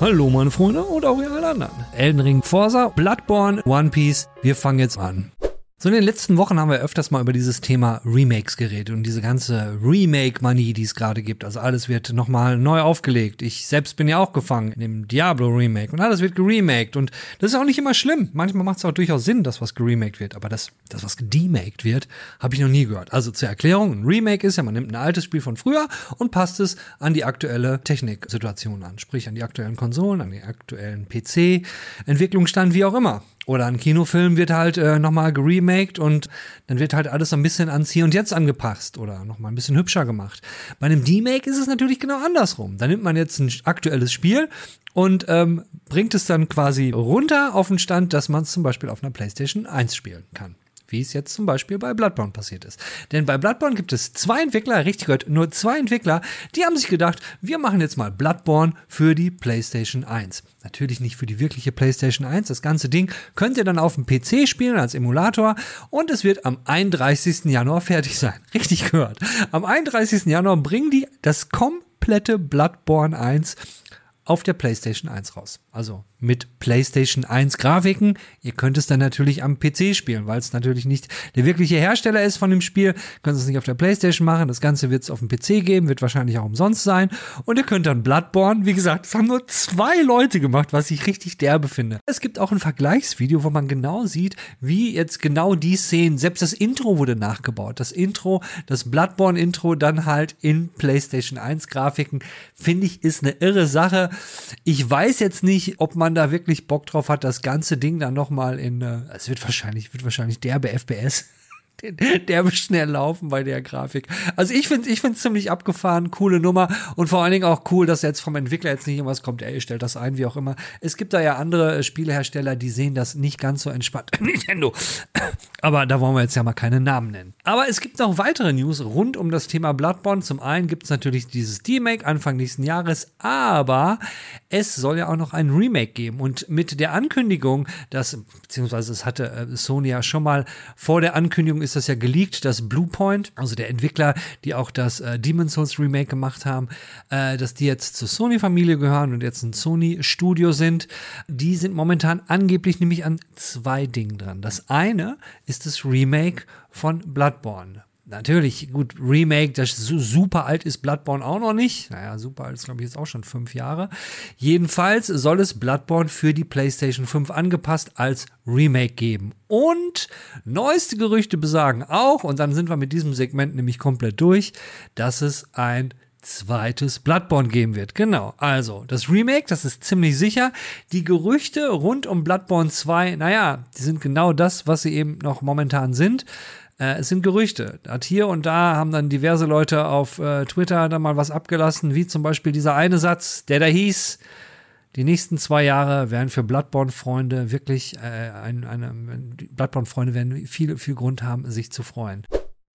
Hallo meine Freunde und auch ihr alle anderen. Elden Ring, Forza, Bloodborne, One Piece. Wir fangen jetzt an. So in den letzten Wochen haben wir öfters mal über dieses Thema Remakes geredet und diese ganze Remake-Manie, die es gerade gibt. Also alles wird nochmal neu aufgelegt. Ich selbst bin ja auch gefangen in dem Diablo-Remake und alles wird geremaked und das ist auch nicht immer schlimm. Manchmal macht es auch durchaus Sinn, dass was geremaked wird, aber das, das was gedemaked wird, habe ich noch nie gehört. Also zur Erklärung, ein Remake ist ja, man nimmt ein altes Spiel von früher und passt es an die aktuelle Techniksituation an, sprich an die aktuellen Konsolen, an den aktuellen PC, Entwicklungsstand, wie auch immer. Oder ein Kinofilm wird halt äh, nochmal geremaked und dann wird halt alles so ein bisschen ans Hier und Jetzt angepasst oder nochmal ein bisschen hübscher gemacht. Bei einem D-Make ist es natürlich genau andersrum. Da nimmt man jetzt ein aktuelles Spiel und ähm, bringt es dann quasi runter auf den Stand, dass man es zum Beispiel auf einer PlayStation 1 spielen kann wie es jetzt zum Beispiel bei Bloodborne passiert ist. Denn bei Bloodborne gibt es zwei Entwickler, richtig gehört, nur zwei Entwickler, die haben sich gedacht, wir machen jetzt mal Bloodborne für die PlayStation 1. Natürlich nicht für die wirkliche PlayStation 1. Das ganze Ding könnt ihr dann auf dem PC spielen als Emulator und es wird am 31. Januar fertig sein. Richtig gehört. Am 31. Januar bringen die das komplette Bloodborne 1 auf der PlayStation 1 raus. Also mit PlayStation 1 Grafiken. Ihr könnt es dann natürlich am PC spielen, weil es natürlich nicht der wirkliche Hersteller ist von dem Spiel. Könnt es nicht auf der PlayStation machen. Das Ganze wird es auf dem PC geben, wird wahrscheinlich auch umsonst sein. Und ihr könnt dann Bloodborne, wie gesagt, das haben nur zwei Leute gemacht, was ich richtig derbe finde. Es gibt auch ein Vergleichsvideo, wo man genau sieht, wie jetzt genau die Szenen, selbst das Intro wurde nachgebaut. Das Intro, das Bloodborne-Intro dann halt in PlayStation 1 Grafiken, finde ich, ist eine irre Sache. Ich weiß jetzt nicht, ob man da wirklich Bock drauf hat, das ganze Ding dann nochmal in, äh, es wird wahrscheinlich, wird wahrscheinlich derbe FPS der wird schnell laufen bei der Grafik. Also ich finde ich finde ziemlich abgefahren, coole Nummer und vor allen Dingen auch cool, dass jetzt vom Entwickler jetzt nicht irgendwas kommt, ey, stellt das ein, wie auch immer. Es gibt da ja andere äh, Spielehersteller, die sehen das nicht ganz so entspannt. Nintendo. Aber da wollen wir jetzt ja mal keine Namen nennen. Aber es gibt noch weitere News rund um das Thema Bloodborne. Zum einen gibt es natürlich dieses D-Make Anfang nächsten Jahres, aber es soll ja auch noch ein Remake geben. Und mit der Ankündigung, dass, beziehungsweise es hatte äh, Sony ja schon mal vor der Ankündigung ist das ja geleakt, dass Bluepoint, also der Entwickler, die auch das äh, Demon's Souls Remake gemacht haben, äh, dass die jetzt zur Sony-Familie gehören und jetzt ein Sony-Studio sind. Die sind momentan angeblich nämlich an zwei Dingen dran. Das eine ist das Remake von Bloodborne natürlich, gut, Remake, das super alt ist Bloodborne auch noch nicht. Naja, super alt ist, glaube ich, jetzt auch schon fünf Jahre. Jedenfalls soll es Bloodborne für die PlayStation 5 angepasst als Remake geben. Und neueste Gerüchte besagen auch, und dann sind wir mit diesem Segment nämlich komplett durch, dass es ein zweites Bloodborne geben wird. Genau. Also, das Remake, das ist ziemlich sicher. Die Gerüchte rund um Bloodborne 2, naja, die sind genau das, was sie eben noch momentan sind. Äh, es sind Gerüchte. Hat hier und da haben dann diverse Leute auf äh, Twitter dann mal was abgelassen, wie zum Beispiel dieser eine Satz, der da hieß, die nächsten zwei Jahre werden für Bloodborne-Freunde wirklich äh, ein, eine, Bloodborne-Freunde werden viel, viel Grund haben, sich zu freuen.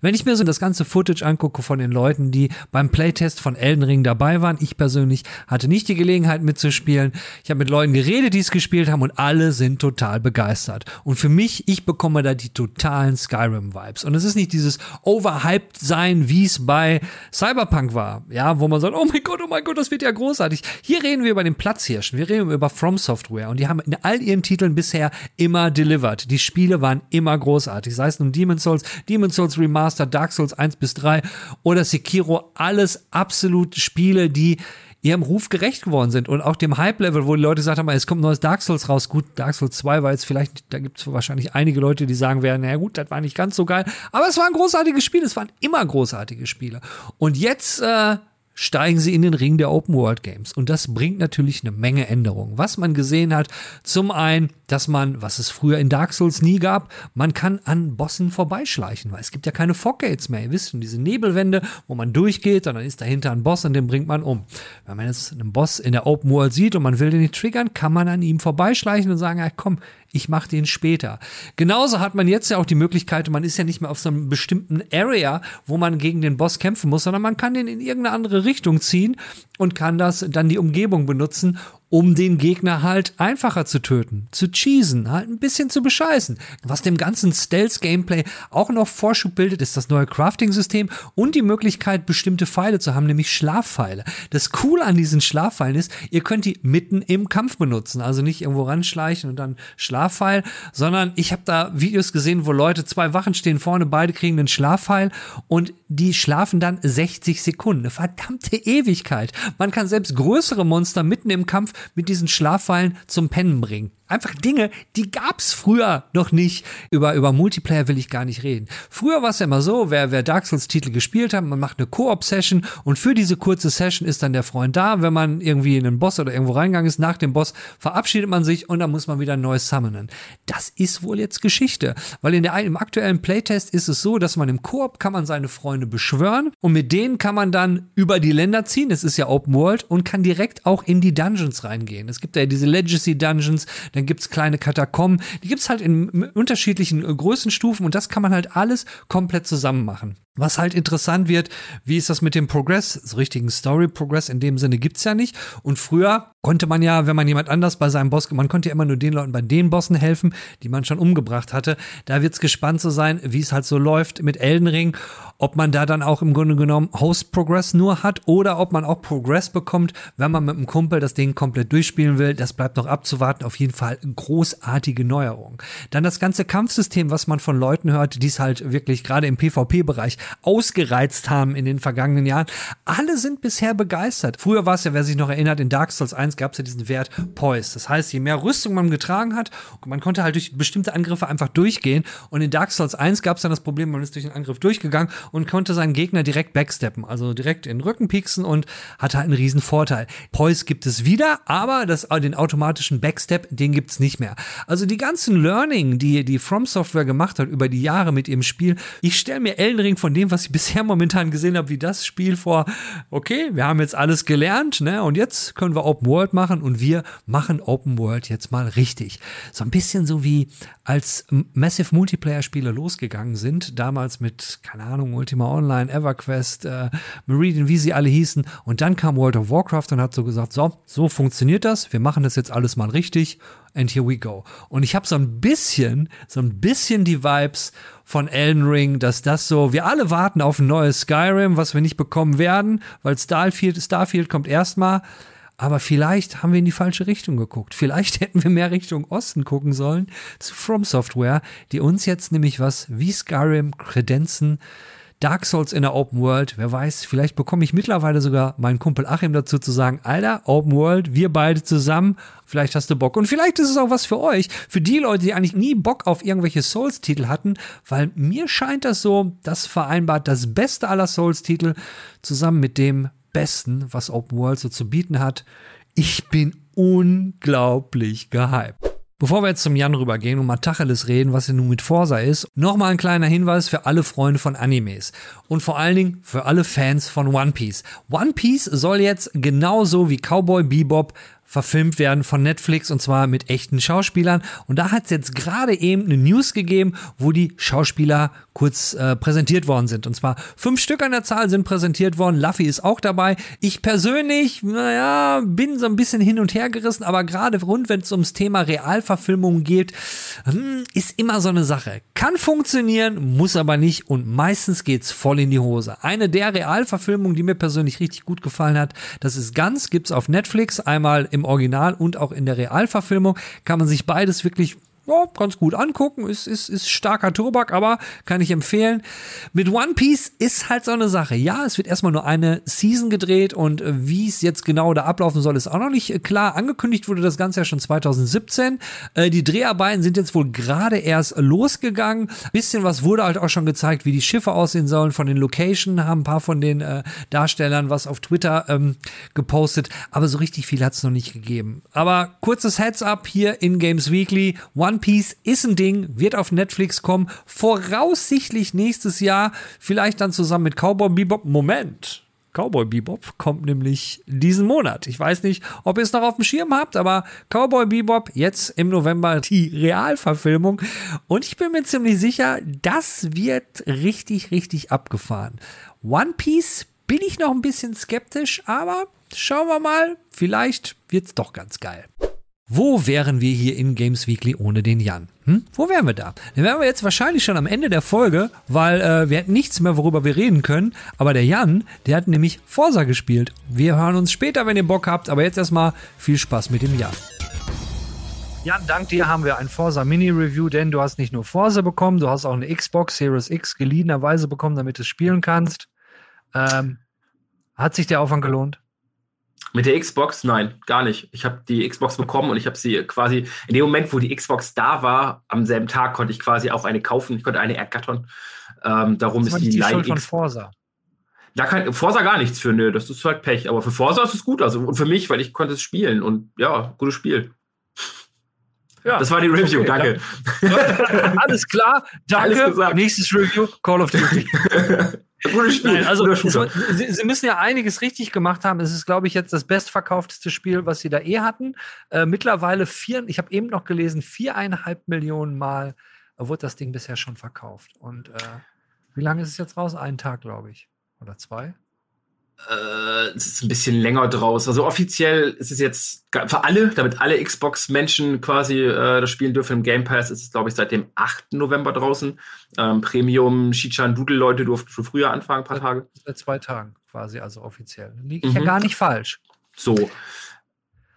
Wenn ich mir so das ganze Footage angucke von den Leuten, die beim Playtest von Elden Ring dabei waren, ich persönlich hatte nicht die Gelegenheit mitzuspielen. Ich habe mit Leuten geredet, die es gespielt haben und alle sind total begeistert. Und für mich, ich bekomme da die totalen Skyrim-Vibes. Und es ist nicht dieses overhyped sein, wie es bei Cyberpunk war, ja, wo man sagt, oh mein Gott, oh mein Gott, das wird ja großartig. Hier reden wir über den Platzhirschen, wir reden über From Software und die haben in all ihren Titeln bisher immer delivered. Die Spiele waren immer großartig, sei es nun Demon's Souls, Demon's Souls Remastered, Remaster, Dark Souls 1 bis 3 oder Sekiro, alles absolut Spiele, die ihrem Ruf gerecht geworden sind und auch dem Hype-Level, wo die Leute gesagt haben, es kommt neues Dark Souls raus. Gut, Dark Souls 2 war jetzt vielleicht, da gibt es wahrscheinlich einige Leute, die sagen werden, naja gut, das war nicht ganz so geil, aber es war ein großartiges Spiel, es waren immer großartige Spiele. Und jetzt, äh, steigen sie in den Ring der Open World Games. Und das bringt natürlich eine Menge Änderungen. Was man gesehen hat, zum einen, dass man, was es früher in Dark Souls nie gab, man kann an Bossen vorbeischleichen, weil es gibt ja keine Foggates mehr. Ihr wisst schon, diese Nebelwände, wo man durchgeht und dann ist dahinter ein Boss und den bringt man um. Wenn man jetzt einen Boss in der Open World sieht und man will den nicht triggern, kann man an ihm vorbeischleichen und sagen, ja, komm, ich mache den später. Genauso hat man jetzt ja auch die Möglichkeit, man ist ja nicht mehr auf so einem bestimmten Area, wo man gegen den Boss kämpfen muss, sondern man kann den in irgendeine andere Richtung ziehen und kann das dann die Umgebung benutzen, um den Gegner halt einfacher zu töten, zu cheesen, halt ein bisschen zu bescheißen. Was dem ganzen Stealth-Gameplay auch noch Vorschub bildet, ist das neue Crafting-System und die Möglichkeit, bestimmte Pfeile zu haben, nämlich Schlafpfeile. Das Coole an diesen Schlafpfeilen ist, ihr könnt die mitten im Kampf benutzen, also nicht irgendwo ranschleichen und dann Schlafpfeil, sondern ich habe da Videos gesehen, wo Leute, zwei Wachen stehen vorne, beide kriegen einen Schlafpfeil und die schlafen dann 60 Sekunden. Eine verdammte Ewigkeit. Man kann selbst größere Monster mitten im Kampf mit diesen Schlaffallen zum Pennen bringen. Einfach Dinge, die gab's früher noch nicht. Über, über Multiplayer will ich gar nicht reden. Früher war es ja immer so, wer, wer Dark Souls Titel gespielt hat, man macht eine Koop-Session und für diese kurze Session ist dann der Freund da. Wenn man irgendwie in einen Boss oder irgendwo reingegangen ist, nach dem Boss verabschiedet man sich und dann muss man wieder neues summonen. Das ist wohl jetzt Geschichte, weil in der, im aktuellen Playtest ist es so, dass man im Koop kann man seine Freunde beschwören und mit denen kann man dann über die Länder ziehen. Es ist ja Open World und kann direkt auch in die Dungeons reingehen. Es gibt ja diese Legacy Dungeons, dann dann gibt's kleine Katakomben, die gibt's halt in unterschiedlichen äh, Größenstufen und das kann man halt alles komplett zusammen machen. Was halt interessant wird, wie ist das mit dem Progress? So richtigen Story Progress in dem Sinne gibt's ja nicht. Und früher konnte man ja, wenn man jemand anders bei seinem Boss, man konnte ja immer nur den Leuten bei den Bossen helfen, die man schon umgebracht hatte. Da wird's gespannt zu sein, wie es halt so läuft mit Elden Ring, ob man da dann auch im Grunde genommen Host Progress nur hat oder ob man auch Progress bekommt, wenn man mit einem Kumpel das Ding komplett durchspielen will. Das bleibt noch abzuwarten. Auf jeden Fall großartige Neuerung. Dann das ganze Kampfsystem, was man von Leuten hört, die es halt wirklich gerade im PvP-Bereich ausgereizt haben in den vergangenen Jahren. Alle sind bisher begeistert. Früher war es ja, wer sich noch erinnert, in Dark Souls 1 gab es ja diesen Wert Poise. Das heißt, je mehr Rüstung man getragen hat, man konnte halt durch bestimmte Angriffe einfach durchgehen. Und in Dark Souls 1 gab es dann das Problem, man ist durch den Angriff durchgegangen und konnte seinen Gegner direkt backsteppen, also direkt in den Rücken pieksen und hatte halt einen riesen Vorteil. Poise gibt es wieder, aber das, den automatischen Backstep, den gibt es nicht mehr. Also die ganzen Learning, die die From Software gemacht hat über die Jahre mit ihrem Spiel, ich stelle mir Elden Ring von dem, was ich bisher momentan gesehen habe, wie das Spiel vor, okay, wir haben jetzt alles gelernt, ne, und jetzt können wir Open World machen und wir machen Open World jetzt mal richtig. So ein bisschen so wie als Massive Multiplayer-Spiele losgegangen sind, damals mit, keine Ahnung, Ultima Online, EverQuest, äh, Meridian, wie sie alle hießen, und dann kam World of Warcraft und hat so gesagt, so, so funktioniert das, wir machen das jetzt alles mal richtig and here we go. Und ich habe so ein bisschen, so ein bisschen die Vibes von Elden Ring, dass das so, wir alle warten auf ein neues Skyrim, was wir nicht bekommen werden, weil Starfield, Starfield kommt erstmal. Aber vielleicht haben wir in die falsche Richtung geguckt. Vielleicht hätten wir mehr Richtung Osten gucken sollen zu From Software, die uns jetzt nämlich was wie Skyrim kredenzen Dark Souls in der Open World. Wer weiß, vielleicht bekomme ich mittlerweile sogar meinen Kumpel Achim dazu zu sagen, Alter, Open World, wir beide zusammen. Vielleicht hast du Bock. Und vielleicht ist es auch was für euch. Für die Leute, die eigentlich nie Bock auf irgendwelche Souls-Titel hatten. Weil mir scheint das so, das vereinbart das Beste aller Souls-Titel zusammen mit dem Besten, was Open World so zu bieten hat. Ich bin unglaublich gehypt. Bevor wir jetzt zum Jan rübergehen und mal Tacheles reden, was denn nun mit Forsa ist, nochmal ein kleiner Hinweis für alle Freunde von Animes und vor allen Dingen für alle Fans von One Piece. One Piece soll jetzt genauso wie Cowboy Bebop verfilmt werden von Netflix und zwar mit echten Schauspielern. Und da hat es jetzt gerade eben eine News gegeben, wo die Schauspieler kurz äh, präsentiert worden sind. Und zwar fünf Stück an der Zahl sind präsentiert worden. Luffy ist auch dabei. Ich persönlich, naja, bin so ein bisschen hin und her gerissen, aber gerade rund, wenn es ums Thema Realverfilmung geht, hm, ist immer so eine Sache. Kann funktionieren, muss aber nicht und meistens geht's voll in die Hose. Eine der Realverfilmungen, die mir persönlich richtig gut gefallen hat, das ist ganz, gibt's auf Netflix, einmal im Original und auch in der Realverfilmung, kann man sich beides wirklich ja, ganz gut angucken, ist, ist, ist starker Tobak, aber kann ich empfehlen. Mit One Piece ist halt so eine Sache. Ja, es wird erstmal nur eine Season gedreht und äh, wie es jetzt genau da ablaufen soll, ist auch noch nicht äh, klar. Angekündigt wurde das Ganze ja schon 2017. Äh, die Dreharbeiten sind jetzt wohl gerade erst losgegangen. Bisschen was wurde halt auch schon gezeigt, wie die Schiffe aussehen sollen. Von den Location haben ein paar von den Darstellern was auf Twitter ähm, gepostet, aber so richtig viel hat es noch nicht gegeben. Aber kurzes Heads-up hier in Games Weekly. One Piece ist ein Ding, wird auf Netflix kommen, voraussichtlich nächstes Jahr, vielleicht dann zusammen mit Cowboy Bebop. Moment. Cowboy Bebop kommt nämlich diesen Monat. Ich weiß nicht, ob ihr es noch auf dem Schirm habt, aber Cowboy Bebop jetzt im November die Realverfilmung. Und ich bin mir ziemlich sicher, das wird richtig, richtig abgefahren. One Piece bin ich noch ein bisschen skeptisch, aber schauen wir mal. Vielleicht wird's doch ganz geil. Wo wären wir hier in Games Weekly ohne den Jan? Hm? Wo wären wir da? Dann wären wir jetzt wahrscheinlich schon am Ende der Folge, weil äh, wir hätten nichts mehr, worüber wir reden können. Aber der Jan, der hat nämlich Forsa gespielt. Wir hören uns später, wenn ihr Bock habt. Aber jetzt erstmal viel Spaß mit dem Jan. Jan, dank dir haben wir ein Forsa Mini Review, denn du hast nicht nur Forsa bekommen, du hast auch eine Xbox Series X geliehenerweise bekommen, damit du es spielen kannst. Ähm, hat sich der Aufwand gelohnt? Mit der Xbox? Nein, gar nicht. Ich habe die Xbox bekommen und ich habe sie quasi in dem Moment, wo die Xbox da war, am selben Tag konnte ich quasi auch eine kaufen. Ich konnte eine ergattern. Ähm, darum das ist die, die Schuld von Forsa. Da kann Forsa gar nichts für, nö, das ist halt Pech. Aber für Forsa ist es gut, also und für mich, weil ich konnte es spielen und ja, gutes Spiel. Ja, das war die Review, okay, danke. Alles klar, danke. Nächstes Review, Call of Duty. Nein, also sie, sie, müssen ja einiges richtig gemacht haben. Es ist, glaube ich, jetzt das bestverkaufteste Spiel, was sie da eh hatten. Äh, mittlerweile vier, ich habe eben noch gelesen, viereinhalb Millionen Mal wurde das Ding bisher schon verkauft. Und äh, wie lange ist es jetzt raus? Einen Tag, glaube ich. Oder zwei? Äh, es ist ein bisschen länger draus. Also offiziell ist es jetzt für alle, damit alle Xbox-Menschen quasi äh, das spielen dürfen im Game Pass, ist es, glaube ich, seit dem 8. November draußen. Ähm, Premium Shichan Doodle-Leute durften schon früher anfangen, ein paar Tage. Seit zwei Tagen quasi, also offiziell. Liege ich mhm. ja gar nicht falsch. So.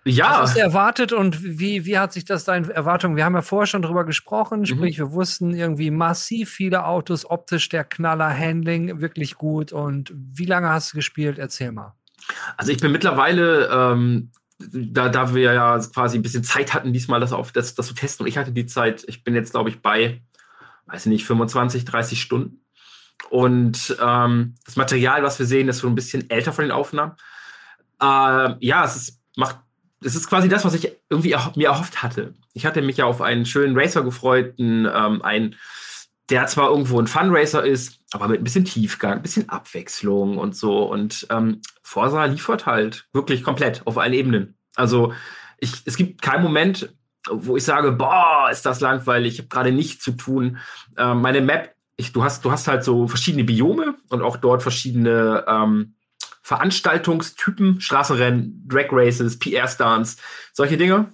Ja. Was ist erwartet und wie, wie hat sich das deine Erwartung? Wir haben ja vorher schon drüber gesprochen, mhm. sprich, wir wussten irgendwie massiv viele Autos, optisch der Knaller, Handling wirklich gut. Und wie lange hast du gespielt? Erzähl mal. Also ich bin mittlerweile, ähm, da, da wir ja quasi ein bisschen Zeit hatten, diesmal das, auf, das, das zu testen und ich hatte die Zeit, ich bin jetzt, glaube ich, bei, weiß ich nicht, 25, 30 Stunden. Und ähm, das Material, was wir sehen, ist so ein bisschen älter von den Aufnahmen. Äh, ja, es ist, macht das ist quasi das, was ich irgendwie mir erhofft hatte. Ich hatte mich ja auf einen schönen Racer gefreut, ähm, einen, der zwar irgendwo ein Fun-Racer ist, aber mit ein bisschen Tiefgang, ein bisschen Abwechslung und so. Und ähm, Forsa liefert halt wirklich komplett auf allen Ebenen. Also ich, es gibt keinen Moment, wo ich sage, boah, ist das langweilig, ich habe gerade nichts zu tun. Ähm, meine Map, ich, du, hast, du hast halt so verschiedene Biome und auch dort verschiedene ähm, Veranstaltungstypen, Straßenrennen, Drag Races, PR-Stunts, solche Dinge.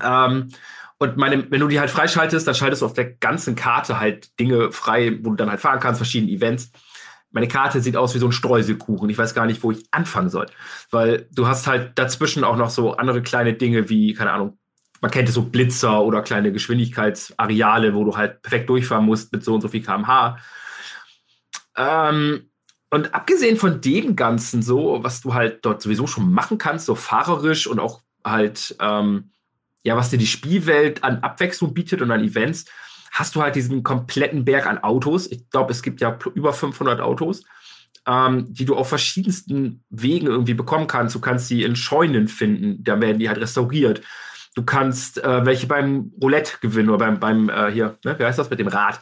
Ähm, und meine, wenn du die halt freischaltest, dann schaltest du auf der ganzen Karte halt Dinge frei, wo du dann halt fahren kannst, verschiedene Events. Meine Karte sieht aus wie so ein Streuselkuchen. Ich weiß gar nicht, wo ich anfangen soll. Weil du hast halt dazwischen auch noch so andere kleine Dinge wie, keine Ahnung, man kennt es so Blitzer oder kleine Geschwindigkeitsareale, wo du halt perfekt durchfahren musst mit so und so viel kmh. Ähm, und abgesehen von dem Ganzen, so, was du halt dort sowieso schon machen kannst, so fahrerisch und auch halt, ähm, ja, was dir die Spielwelt an Abwechslung bietet und an Events, hast du halt diesen kompletten Berg an Autos. Ich glaube, es gibt ja über 500 Autos, ähm, die du auf verschiedensten Wegen irgendwie bekommen kannst. Du kannst sie in Scheunen finden, da werden die halt restauriert. Du kannst äh, welche beim Roulette gewinnen oder beim, beim äh, hier, ne, wie heißt das mit dem Rad?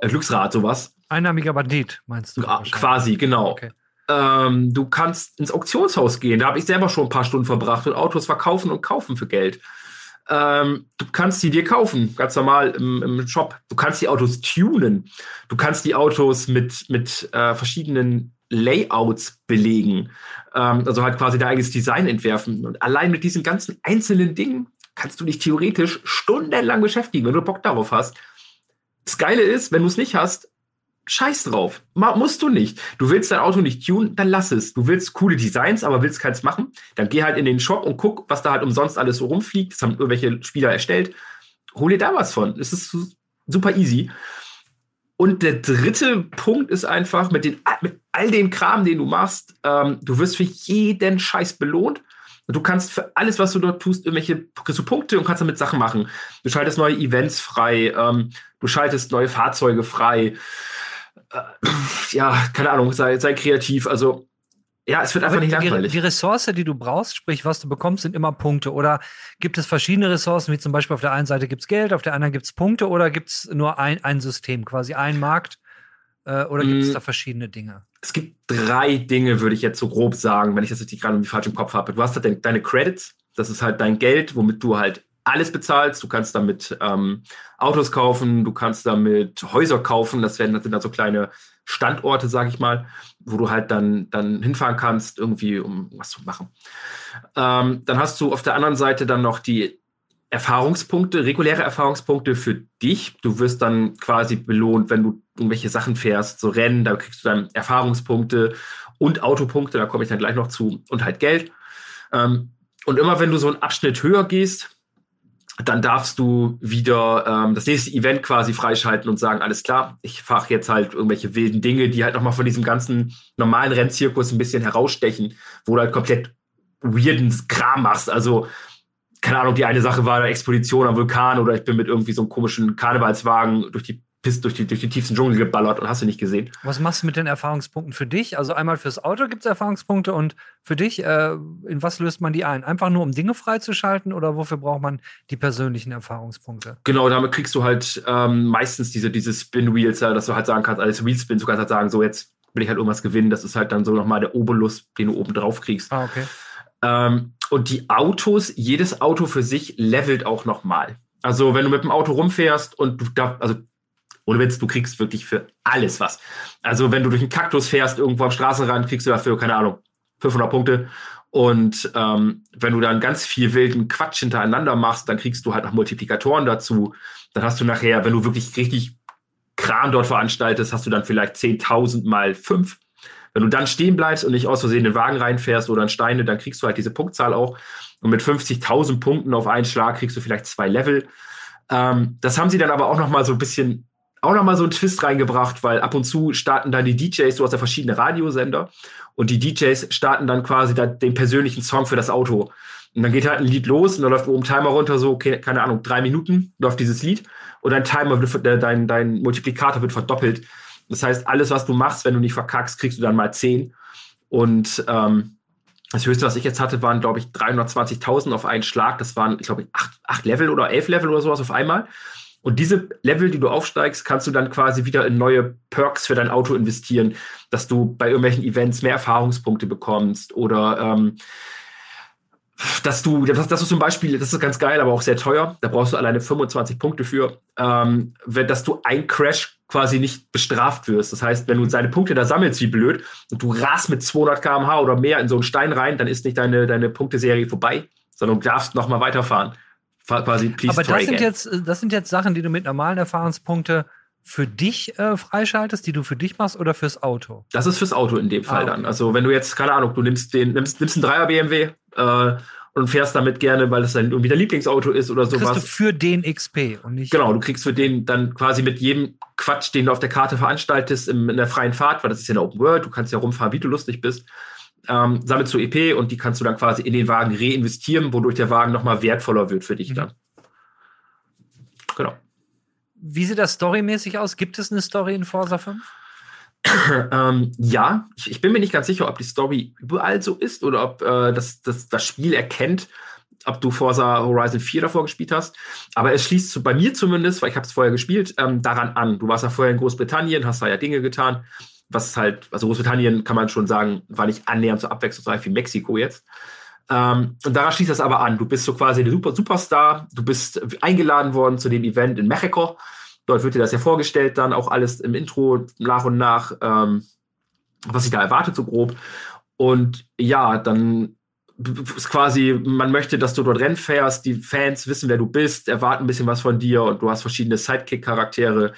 Äh, Glücksrad, sowas. Einnahmiger Bandit, meinst du? Quasi, genau. Okay. Ähm, du kannst ins Auktionshaus gehen. Da habe ich selber schon ein paar Stunden verbracht und Autos verkaufen und kaufen für Geld. Ähm, du kannst sie dir kaufen, ganz normal im, im, Shop. Du kannst die Autos tunen. Du kannst die Autos mit, mit äh, verschiedenen Layouts belegen. Ähm, also halt quasi dein eigenes Design entwerfen. Und allein mit diesen ganzen einzelnen Dingen kannst du dich theoretisch stundenlang beschäftigen, wenn du Bock darauf hast. Das Geile ist, wenn du es nicht hast, Scheiß drauf. Ma musst du nicht. Du willst dein Auto nicht tunen, dann lass es. Du willst coole Designs, aber willst keins machen, dann geh halt in den Shop und guck, was da halt umsonst alles so rumfliegt. Das haben irgendwelche Spieler erstellt. hol dir da was von. Es ist super easy. Und der dritte Punkt ist einfach, mit, den, mit all dem Kram, den du machst, ähm, du wirst für jeden Scheiß belohnt. Du kannst für alles, was du dort tust, irgendwelche kriegst du Punkte und kannst damit Sachen machen. Du schaltest neue Events frei, ähm, du schaltest neue Fahrzeuge frei. Äh, ja, keine Ahnung, sei, sei kreativ. Also ja, es wird einfach nicht langweilig. Die, die Ressource, die du brauchst, sprich, was du bekommst, sind immer Punkte. Oder gibt es verschiedene Ressourcen, wie zum Beispiel auf der einen Seite gibt es Geld, auf der anderen gibt es Punkte oder gibt es nur ein, ein System, quasi ein Markt? Äh, oder gibt es mm. da verschiedene Dinge? Es gibt drei Dinge, würde ich jetzt so grob sagen, wenn ich das nicht gerade falsch im Kopf habe. Du hast halt deine Credits, das ist halt dein Geld, womit du halt alles bezahlst. Du kannst damit ähm, Autos kaufen, du kannst damit Häuser kaufen. Das werden das sind dann so kleine Standorte, sage ich mal, wo du halt dann, dann hinfahren kannst, irgendwie, um was zu machen. Ähm, dann hast du auf der anderen Seite dann noch die Erfahrungspunkte, reguläre Erfahrungspunkte für dich. Du wirst dann quasi belohnt, wenn du irgendwelche Sachen fährst, so Rennen, da kriegst du dann Erfahrungspunkte und Autopunkte, da komme ich dann gleich noch zu, und halt Geld. Ähm, und immer wenn du so einen Abschnitt höher gehst, dann darfst du wieder ähm, das nächste Event quasi freischalten und sagen, alles klar, ich fahre jetzt halt irgendwelche wilden Dinge, die halt nochmal von diesem ganzen normalen Rennzirkus ein bisschen herausstechen, wo du halt komplett weirden Kram machst. Also, keine Ahnung, die eine Sache war eine Expedition am Vulkan oder ich bin mit irgendwie so einem komischen Karnevalswagen durch die bist durch die, durch die tiefsten Dschungel geballert und hast du nicht gesehen. Was machst du mit den Erfahrungspunkten für dich? Also einmal fürs Auto gibt es Erfahrungspunkte und für dich, äh, in was löst man die ein? Einfach nur, um Dinge freizuschalten oder wofür braucht man die persönlichen Erfahrungspunkte? Genau, damit kriegst du halt ähm, meistens diese, diese Spin-Wheels, dass du halt sagen kannst, alles Wheelspin, du kannst halt sagen, so jetzt will ich halt irgendwas gewinnen. Das ist halt dann so nochmal der Obolus, den du oben drauf kriegst. Ah, okay. Ähm, und die Autos, jedes Auto für sich levelt auch nochmal. Also wenn du mit dem Auto rumfährst und du da, also ohne Witz, du kriegst wirklich für alles was. Also wenn du durch einen Kaktus fährst, irgendwo am Straßenrand, kriegst du dafür, keine Ahnung, 500 Punkte. Und ähm, wenn du dann ganz viel wilden Quatsch hintereinander machst, dann kriegst du halt noch Multiplikatoren dazu. Dann hast du nachher, wenn du wirklich richtig Kram dort veranstaltest, hast du dann vielleicht 10.000 mal 5. Wenn du dann stehen bleibst und nicht aus Versehen den Wagen reinfährst oder in Steine, dann kriegst du halt diese Punktzahl auch. Und mit 50.000 Punkten auf einen Schlag kriegst du vielleicht zwei Level. Ähm, das haben sie dann aber auch noch mal so ein bisschen auch nochmal so einen Twist reingebracht, weil ab und zu starten dann die DJs, du hast ja verschiedene Radiosender und die DJs starten dann quasi da den persönlichen Song für das Auto. Und dann geht halt ein Lied los und dann läuft oben Timer runter, so, keine Ahnung, drei Minuten läuft dieses Lied und dein Timer dein, dein Multiplikator wird verdoppelt. Das heißt, alles, was du machst, wenn du nicht verkackst, kriegst du dann mal zehn. Und ähm, das höchste, was ich jetzt hatte, waren, glaube ich, 320.000 auf einen Schlag. Das waren, ich glaube, acht, acht Level oder elf Level oder sowas auf einmal. Und diese Level, die du aufsteigst, kannst du dann quasi wieder in neue Perks für dein Auto investieren, dass du bei irgendwelchen Events mehr Erfahrungspunkte bekommst oder ähm, dass du, dass, dass du zum Beispiel, das ist ganz geil, aber auch sehr teuer, da brauchst du alleine 25 Punkte für, ähm, wenn, dass du ein Crash quasi nicht bestraft wirst. Das heißt, wenn du deine Punkte da sammelst wie blöd und du rast mit 200 km/h oder mehr in so einen Stein rein, dann ist nicht deine, deine Punkteserie vorbei, sondern du darfst noch mal weiterfahren. Quasi please Aber das sind, jetzt, das sind jetzt Sachen, die du mit normalen Erfahrungspunkte für dich äh, freischaltest, die du für dich machst oder fürs Auto? Das ist fürs Auto in dem Fall ah, okay. dann. Also wenn du jetzt, keine Ahnung, du nimmst den, nimmst, nimmst einen Dreier BMW äh, und fährst damit gerne, weil es dann irgendwie dein Lieblingsauto ist oder sowas. Kriegst du für den XP und nicht. Genau, du kriegst für den dann quasi mit jedem Quatsch, den du auf der Karte veranstaltest, in, in der freien Fahrt, weil das ist ja eine Open World, du kannst ja rumfahren, wie du lustig bist ähm, sammelst du EP und die kannst du dann quasi in den Wagen reinvestieren, wodurch der Wagen nochmal wertvoller wird für dich mhm. dann. Genau. Wie sieht das storymäßig aus? Gibt es eine Story in Forza 5? ähm, ja, ich, ich, bin mir nicht ganz sicher, ob die Story überall so ist oder ob äh, das, das, das Spiel erkennt, ob du Forza Horizon 4 davor gespielt hast. Aber es schließt bei mir zumindest, weil ich habe es vorher gespielt, ähm, daran an. Du warst ja vorher in Großbritannien, hast da ja Dinge getan was halt, also Großbritannien kann man schon sagen, war nicht annähernd so abwechslungsreich wie Mexiko jetzt. Ähm, und daran schließt das aber an. Du bist so quasi der Super Superstar, du bist eingeladen worden zu dem Event in Mexiko. Dort wird dir das ja vorgestellt, dann auch alles im Intro nach und nach, ähm, was sich da erwartet, so grob. Und ja, dann ist quasi, man möchte, dass du dort Rennen fährst, die Fans wissen, wer du bist, erwarten ein bisschen was von dir und du hast verschiedene Sidekick-Charaktere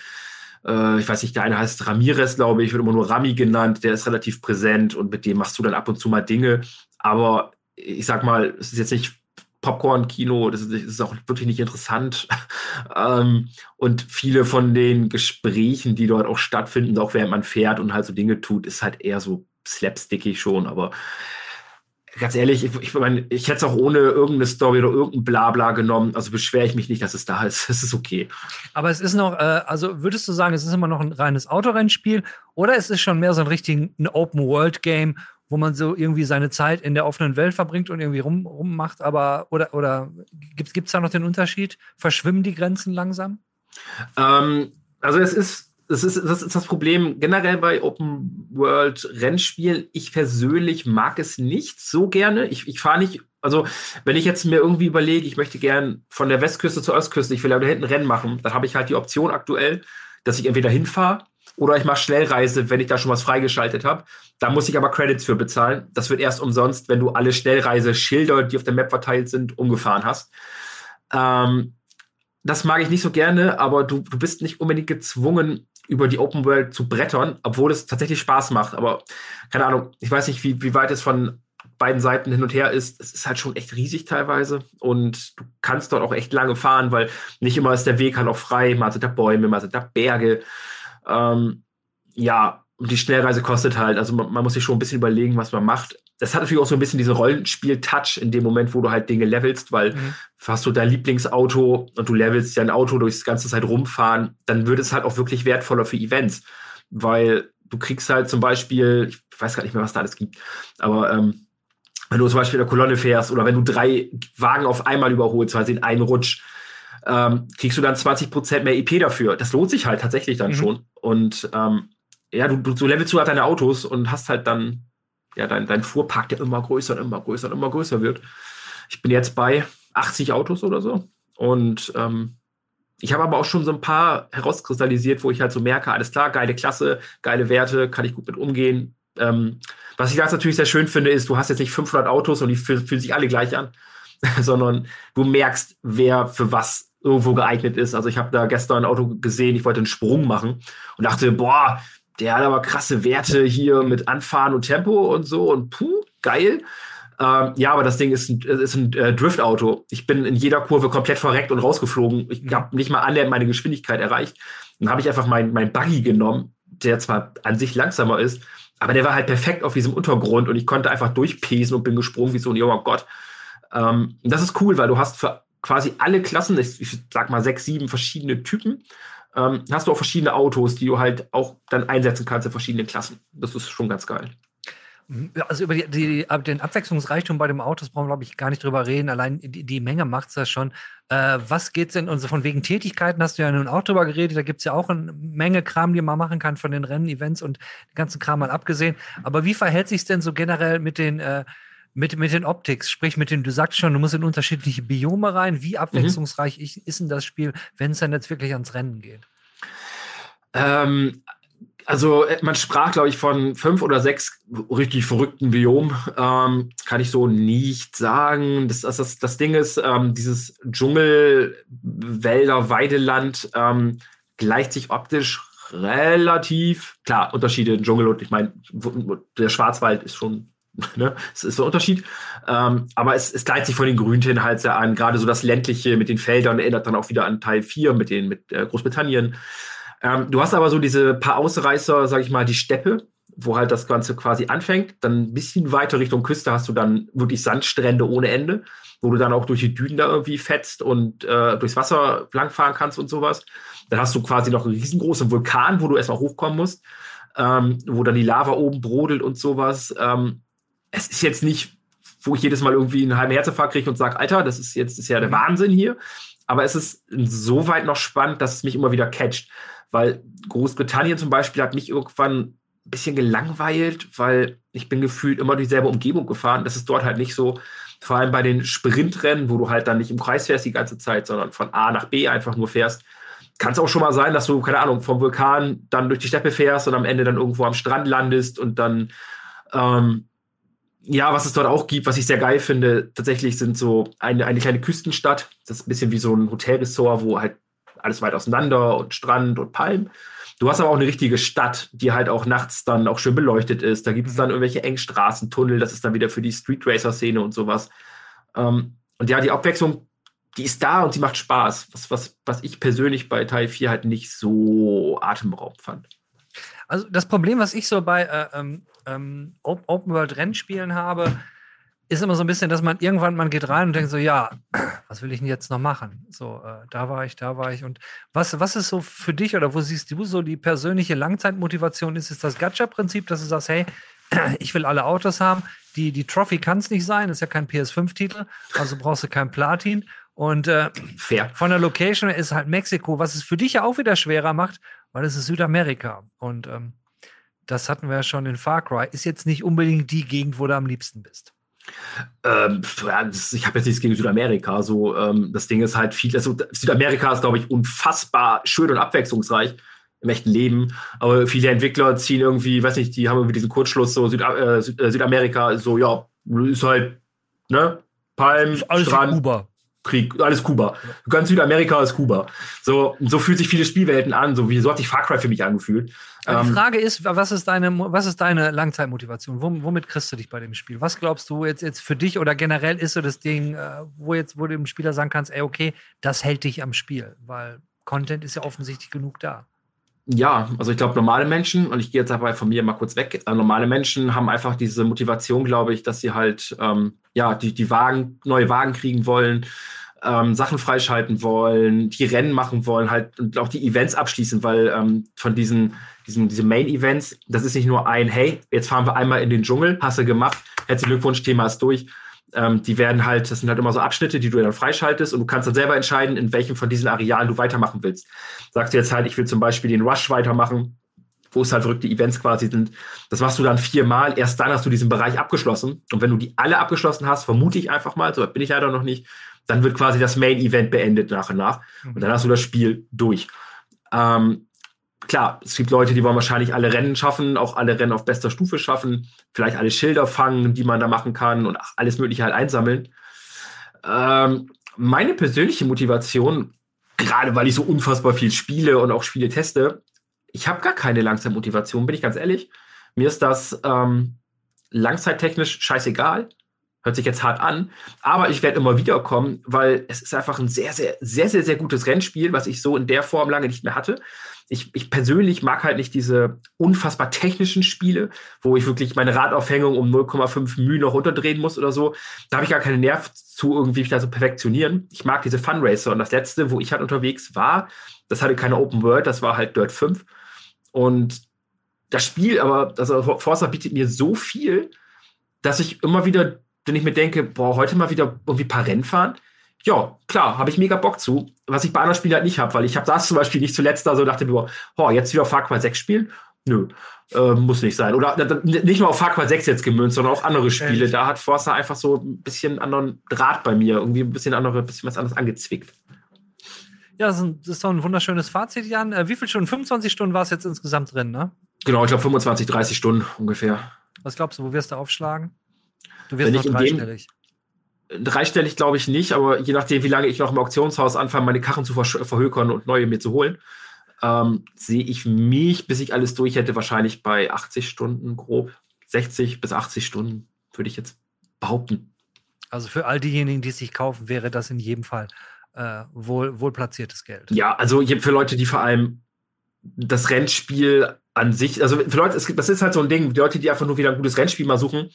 äh, ich weiß nicht, der eine heißt Ramirez, glaube ich, wird immer nur Rami genannt, der ist relativ präsent und mit dem machst du dann ab und zu mal Dinge. Aber ich sag mal, es ist jetzt nicht Popcorn-Kino, das, das, ist auch wirklich nicht interessant. ähm, und viele von den Gesprächen, die dort auch stattfinden, auch während man fährt und halt so Dinge tut, ist halt eher so slapstickig schon, aber ganz ehrlich, ich, ich meine, ich hätte es auch ohne irgendeine Story oder irgendein Blabla genommen. Also beschwere ich mich nicht, dass es da ist. Es ist okay. Aber es ist noch, äh, also würdest du sagen, es ist immer noch ein reines Autorennspiel oder es ist schon mehr so ein richtig Open-World-Game, wo man so irgendwie seine Zeit in der offenen Welt verbringt und irgendwie rum, rummacht, aber oder, oder gibt es da noch den Unterschied? Verschwimmen die Grenzen langsam? Ähm, also es ist das ist, das ist das Problem generell bei Open World Rennspielen. Ich persönlich mag es nicht so gerne. Ich, ich fahre nicht, also wenn ich jetzt mir irgendwie überlege, ich möchte gern von der Westküste zur Ostküste, ich will da hinten Rennen machen, dann habe ich halt die Option aktuell, dass ich entweder hinfahre oder ich mache Schnellreise, wenn ich da schon was freigeschaltet habe. Da muss ich aber Credits für bezahlen. Das wird erst umsonst, wenn du alle Schnellreiseschilder, die auf der Map verteilt sind, umgefahren hast. Ähm, das mag ich nicht so gerne, aber du, du bist nicht unbedingt gezwungen, über die Open World zu brettern, obwohl es tatsächlich Spaß macht. Aber keine Ahnung, ich weiß nicht, wie, wie weit es von beiden Seiten hin und her ist. Es ist halt schon echt riesig teilweise und du kannst dort auch echt lange fahren, weil nicht immer ist der Weg halt auch frei. Mal sind da Bäume, mal sind da Berge. Ähm, ja, und die Schnellreise kostet halt, also man, man, muss sich schon ein bisschen überlegen, was man macht. Das hat natürlich auch so ein bisschen diese Rollenspiel-Touch in dem Moment, wo du halt Dinge levelst, weil mhm. hast du dein Lieblingsauto und du levelst dein Auto durchs ganze Zeit rumfahren, dann wird es halt auch wirklich wertvoller für Events, weil du kriegst halt zum Beispiel, ich weiß gar nicht mehr, was da alles gibt, aber ähm, wenn du zum Beispiel in der Kolonne fährst oder wenn du drei Wagen auf einmal überholst, weil sie in einen Rutsch, ähm, kriegst du dann 20% mehr EP dafür. Das lohnt sich halt tatsächlich dann mhm. schon. Und ähm, ja, du, du, du levelst du halt deine Autos und hast halt dann ja dein, dein Fuhrpark, der immer größer und immer größer und immer größer wird. Ich bin jetzt bei 80 Autos oder so. Und ähm, ich habe aber auch schon so ein paar herauskristallisiert, wo ich halt so merke, alles klar, geile Klasse, geile Werte, kann ich gut mit umgehen. Ähm, was ich ganz natürlich sehr schön finde, ist, du hast jetzt nicht 500 Autos und die fühlen, fühlen sich alle gleich an, sondern du merkst, wer für was irgendwo geeignet ist. Also ich habe da gestern ein Auto gesehen, ich wollte einen Sprung machen und dachte, boah, der hat aber krasse Werte hier mit Anfahren und Tempo und so und puh, geil. Ähm, ja, aber das Ding ist ein, ist ein äh, Driftauto. Ich bin in jeder Kurve komplett verreckt und rausgeflogen. Ich habe nicht mal annähernd meine Geschwindigkeit erreicht. Dann habe ich einfach mein, mein Buggy genommen, der zwar an sich langsamer ist, aber der war halt perfekt auf diesem Untergrund und ich konnte einfach durchpesen und bin gesprungen wie so ein junger Gott. Ähm, das ist cool, weil du hast für quasi alle Klassen, ich, sag mal sechs, sieben verschiedene Typen ähm, hast du auch verschiedene Autos, die du halt auch dann einsetzen kannst in verschiedenen Klassen. Das ist schon ganz geil. Also über die, die, den Abwechslungsreichtum bei dem Autos brauchen wir, glaube ich, gar nicht drüber reden. Allein die, die Menge macht es ja schon. Äh, was geht's denn? Und so von wegen Tätigkeiten hast du ja nun auch drüber geredet. Da gibt es ja auch eine Menge Kram, die man machen kann von den Rennen, Events und den ganzen Kram mal abgesehen. Aber wie verhält sich denn so generell mit den äh, mit, mit den Optics, sprich mit den, du sagst schon, du musst in unterschiedliche Biome rein. Wie abwechslungsreich mhm. ist denn das Spiel, wenn es dann jetzt wirklich ans Rennen geht? Ähm, also äh, man sprach, glaube ich, von fünf oder sechs richtig verrückten Biomen. Ähm, kann ich so nicht sagen. Das, das, das Ding ist, ähm, dieses Dschungel, Wälder, Weideland ähm, gleicht sich optisch relativ, klar, Unterschiede im Dschungel und ich meine, der Schwarzwald ist schon Ne? Es ist ein Unterschied. Ähm, aber es, es gleicht sich von den Grüntönen halt sehr an. Gerade so das ländliche mit den Feldern erinnert dann auch wieder an Teil 4 mit, den, mit äh, Großbritannien. Ähm, du hast aber so diese paar Ausreißer, sag ich mal, die Steppe, wo halt das Ganze quasi anfängt. Dann ein bisschen weiter Richtung Küste hast du dann wirklich Sandstrände ohne Ende, wo du dann auch durch die Dünen da irgendwie fetzt und äh, durchs Wasser langfahren kannst und sowas. Dann hast du quasi noch einen riesengroßen Vulkan, wo du erstmal hochkommen musst. Ähm, wo dann die Lava oben brodelt und sowas. Ähm, es ist jetzt nicht, wo ich jedes Mal irgendwie einen halben Herzinfarkt kriege und sage, Alter, das ist jetzt ist ja der mhm. Wahnsinn hier. Aber es ist insoweit noch spannend, dass es mich immer wieder catcht. Weil Großbritannien zum Beispiel hat mich irgendwann ein bisschen gelangweilt, weil ich bin gefühlt immer dieselbe Umgebung gefahren. Das ist dort halt nicht so. Vor allem bei den Sprintrennen, wo du halt dann nicht im Kreis fährst die ganze Zeit, sondern von A nach B einfach nur fährst. Kann es auch schon mal sein, dass du, keine Ahnung, vom Vulkan dann durch die Steppe fährst und am Ende dann irgendwo am Strand landest und dann ähm, ja, was es dort auch gibt, was ich sehr geil finde, tatsächlich sind so eine, eine kleine Küstenstadt. Das ist ein bisschen wie so ein Hotelressort, wo halt alles weit auseinander und Strand und Palmen. Du hast aber auch eine richtige Stadt, die halt auch nachts dann auch schön beleuchtet ist. Da gibt es dann irgendwelche engen Straßentunnel. Das ist dann wieder für die Street Racer-Szene und sowas. Ähm, Und ja, die Abwechslung, die ist da und sie macht Spaß. Was, was, was ich persönlich bei Teil 4 halt nicht so atemberaubend fand. Also das Problem, was ich so bei äh, ähm, ähm Open-World-Rennspielen habe, ist immer so ein bisschen, dass man irgendwann, man geht rein und denkt so, ja, was will ich denn jetzt noch machen? So, äh, da war ich, da war ich. Und was, was ist so für dich oder wo siehst du so die persönliche Langzeitmotivation? Ist es das Gacha-Prinzip, dass du sagst, hey, ich will alle Autos haben. Die, die Trophy kann es nicht sein, ist ja kein PS5-Titel, also brauchst du kein Platin. Und äh, von der Location ist halt Mexiko, was es für dich ja auch wieder schwerer macht, weil es ist Südamerika. Und ähm, das hatten wir ja schon in Far Cry. Ist jetzt nicht unbedingt die Gegend, wo du am liebsten bist. Ähm, ich habe jetzt nichts gegen Südamerika. So, ähm, das Ding ist halt viel. Also Südamerika ist, glaube ich, unfassbar schön und abwechslungsreich im echten Leben. Aber viele Entwickler ziehen irgendwie, weiß nicht, die haben irgendwie diesen Kurzschluss, so Süd äh, äh, Südamerika, so, ja, ist halt, ne? Palm, alles Strand, Kuba. Krieg, alles Kuba. Ganz Südamerika ist Kuba. So, so fühlt sich viele Spielwelten an, so wie so hat sich Far Cry für mich angefühlt. Aber die ähm, Frage ist, was ist deine, was ist deine Langzeitmotivation? Womit kriegst du dich bei dem Spiel? Was glaubst du jetzt, jetzt für dich oder generell ist so das Ding, äh, wo jetzt, wo du dem Spieler sagen kannst, ey, okay, das hält dich am Spiel, weil Content ist ja offensichtlich genug da. Ja, also ich glaube, normale Menschen, und ich gehe jetzt dabei von mir mal kurz weg, äh, normale Menschen haben einfach diese Motivation, glaube ich, dass sie halt, ähm, ja, die, die Wagen, neue Wagen kriegen wollen, ähm, Sachen freischalten wollen, die Rennen machen wollen, halt und auch die Events abschließen, weil ähm, von diesen, diesen diese Main-Events, das ist nicht nur ein, hey, jetzt fahren wir einmal in den Dschungel, hast du gemacht, herzlichen Glückwunsch, Thema ist durch, ähm, die werden halt, das sind halt immer so Abschnitte, die du dann freischaltest und du kannst dann selber entscheiden, in welchem von diesen Arealen du weitermachen willst. Sagst du jetzt halt, ich will zum Beispiel den Rush weitermachen, wo es halt verrückte Events quasi sind. Das machst du dann viermal. Erst dann hast du diesen Bereich abgeschlossen. Und wenn du die alle abgeschlossen hast, vermute ich einfach mal, so bin ich leider noch nicht, dann wird quasi das Main Event beendet nach und nach. Und dann hast du das Spiel durch. Ähm, klar, es gibt Leute, die wollen wahrscheinlich alle Rennen schaffen, auch alle Rennen auf bester Stufe schaffen, vielleicht alle Schilder fangen, die man da machen kann und alles Mögliche halt einsammeln. Ähm, meine persönliche Motivation, gerade weil ich so unfassbar viel spiele und auch Spiele teste, ich habe gar keine Langzeitmotivation, bin ich ganz ehrlich. Mir ist das ähm, langzeittechnisch scheißegal. Hört sich jetzt hart an, aber ich werde immer wieder kommen, weil es ist einfach ein sehr, sehr, sehr, sehr, sehr gutes Rennspiel, was ich so in der Form lange nicht mehr hatte ich, ich persönlich mag halt nicht diese unfassbar technischen Spiele, wo ich wirklich meine Radaufhängung um 0,5 μ noch runterdrehen muss oder so. Da habe ich gar keinen Nerv zu, irgendwie mich da so perfektionieren. Ich mag diese Funracer. Und das letzte, wo ich halt unterwegs war, das hatte keine Open World, das war halt Dirt 5. Und das Spiel, aber also Forza bietet mir so viel, dass ich immer wieder, wenn ich mir denke, boah, heute mal wieder irgendwie ein paar Rennen fahren, ja, klar, habe ich mega Bock zu. Was ich bei anderen Spielen halt nicht habe, weil ich habe das zum Beispiel nicht zuletzt da so dachte mir, oh, jetzt wieder Far Cry 6 spielen? Nö, äh, muss nicht sein. Oder nicht nur auf Far Cry 6 jetzt gemünzt, sondern auch andere Spiele. Da hat Forza einfach so ein bisschen anderen Draht bei mir, irgendwie ein bisschen andere, ein bisschen was anderes angezwickt. Ja, das ist doch ein wunderschönes Fazit, Jan. Äh, wie viele Stunden? 25 Stunden war es jetzt insgesamt drin, ne? Genau, ich glaube 25, 30 Stunden ungefähr. Was glaubst du, wo wirst du aufschlagen? Du wirst Wenn noch dreistellig. Dem, dreistellig glaube ich nicht, aber je nachdem, wie lange ich noch im Auktionshaus anfange, meine Karren zu verhökern und neue mir zu holen, ähm, sehe ich mich, bis ich alles durch hätte, wahrscheinlich bei 80 Stunden grob. 60 bis 80 Stunden, würde ich jetzt behaupten. Also für all diejenigen, die es sich kaufen, wäre das in jedem Fall äh, wohl, wohl platziertes Geld. Ja, also für Leute, die vor allem das Rennspiel an sich, also für Leute, es gibt, das ist halt so ein Ding, die Leute, die einfach nur wieder ein gutes Rennspiel mal suchen,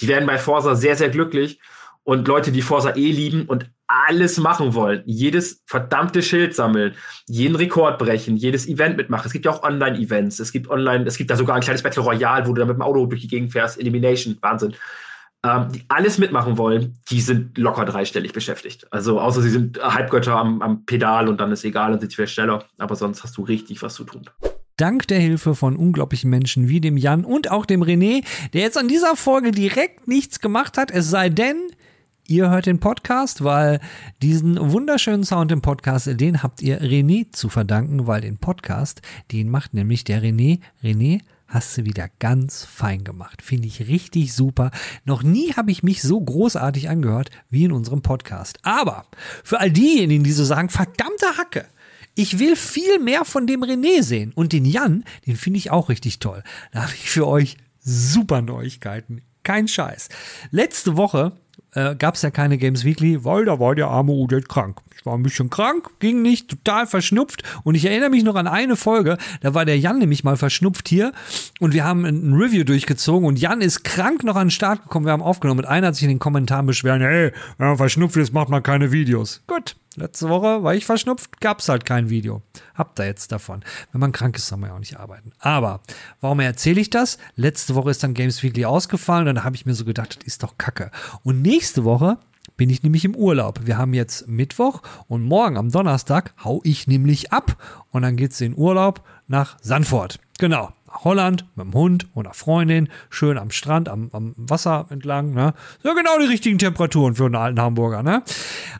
die werden bei Forsa sehr, sehr glücklich und Leute, die Forza E lieben und alles machen wollen, jedes verdammte Schild sammeln, jeden Rekord brechen, jedes Event mitmachen. Es gibt ja auch Online-Events, es gibt online, es gibt da sogar ein kleines Battle Royale, wo du da mit dem Auto durch die Gegend fährst, Elimination, Wahnsinn. Ähm, die alles mitmachen wollen, die sind locker dreistellig beschäftigt. Also außer sie sind Halbgötter am, am Pedal und dann ist egal und sind viel schneller, aber sonst hast du richtig was zu tun. Dank der Hilfe von unglaublichen Menschen wie dem Jan und auch dem René, der jetzt an dieser Folge direkt nichts gemacht hat, es sei denn, ihr hört den Podcast, weil diesen wunderschönen Sound im Podcast, den habt ihr René zu verdanken, weil den Podcast, den macht nämlich der René. René, hast du wieder ganz fein gemacht. Finde ich richtig super. Noch nie habe ich mich so großartig angehört wie in unserem Podcast. Aber für all diejenigen, die so sagen, verdammte Hacke, ich will viel mehr von dem René sehen. Und den Jan, den finde ich auch richtig toll. Da habe ich für euch super Neuigkeiten. Kein Scheiß. Letzte Woche äh, gab es ja keine Games Weekly, weil da war der arme Udet krank. War ein bisschen krank, ging nicht, total verschnupft. Und ich erinnere mich noch an eine Folge, da war der Jan nämlich mal verschnupft hier und wir haben ein Review durchgezogen und Jan ist krank noch an den Start gekommen. Wir haben aufgenommen und einer hat sich in den Kommentaren beschwert, hey, wenn man verschnupft ist, macht man keine Videos. Gut, Letzte Woche war ich verschnupft, gab's halt kein Video. Habt ihr jetzt davon. Wenn man krank ist, soll man ja auch nicht arbeiten. Aber warum erzähle ich das? Letzte Woche ist dann Games Weekly ausgefallen und dann habe ich mir so gedacht, das ist doch Kacke. Und nächste Woche bin ich nämlich im Urlaub. Wir haben jetzt Mittwoch und morgen am Donnerstag hau ich nämlich ab und dann geht's in Urlaub nach Sanford. Genau. Holland mit dem Hund oder Freundin, schön am Strand, am, am Wasser entlang. Ne? So genau die richtigen Temperaturen für einen alten Hamburger. Ne?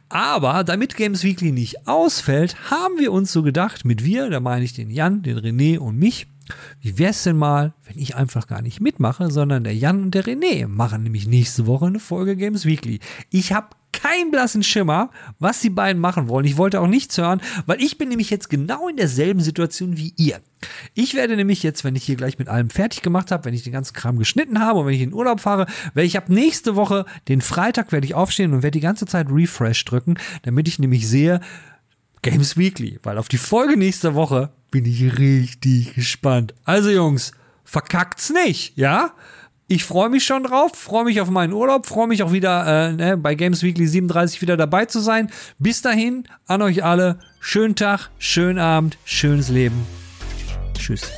Aber damit Games Weekly nicht ausfällt, haben wir uns so gedacht, mit wir, da meine ich den Jan, den René und mich, wie wär's denn mal, wenn ich einfach gar nicht mitmache, sondern der Jan und der René machen nämlich nächste Woche eine Folge Games Weekly. Ich habe keinen blassen Schimmer, was die beiden machen wollen. Ich wollte auch nichts hören, weil ich bin nämlich jetzt genau in derselben Situation wie ihr. Ich werde nämlich jetzt, wenn ich hier gleich mit allem fertig gemacht habe, wenn ich den ganzen Kram geschnitten habe und wenn ich in Urlaub fahre, werde ich ab nächste Woche, den Freitag, werde ich aufstehen und werde die ganze Zeit Refresh drücken, damit ich nämlich sehe, Games Weekly, weil auf die Folge nächste Woche bin ich richtig gespannt. Also Jungs, verkackt's nicht, ja? Ich freue mich schon drauf, freue mich auf meinen Urlaub, freue mich auch wieder äh, ne, bei Games Weekly 37 wieder dabei zu sein. Bis dahin, an euch alle, schönen Tag, schönen Abend, schönes Leben. Tschüss.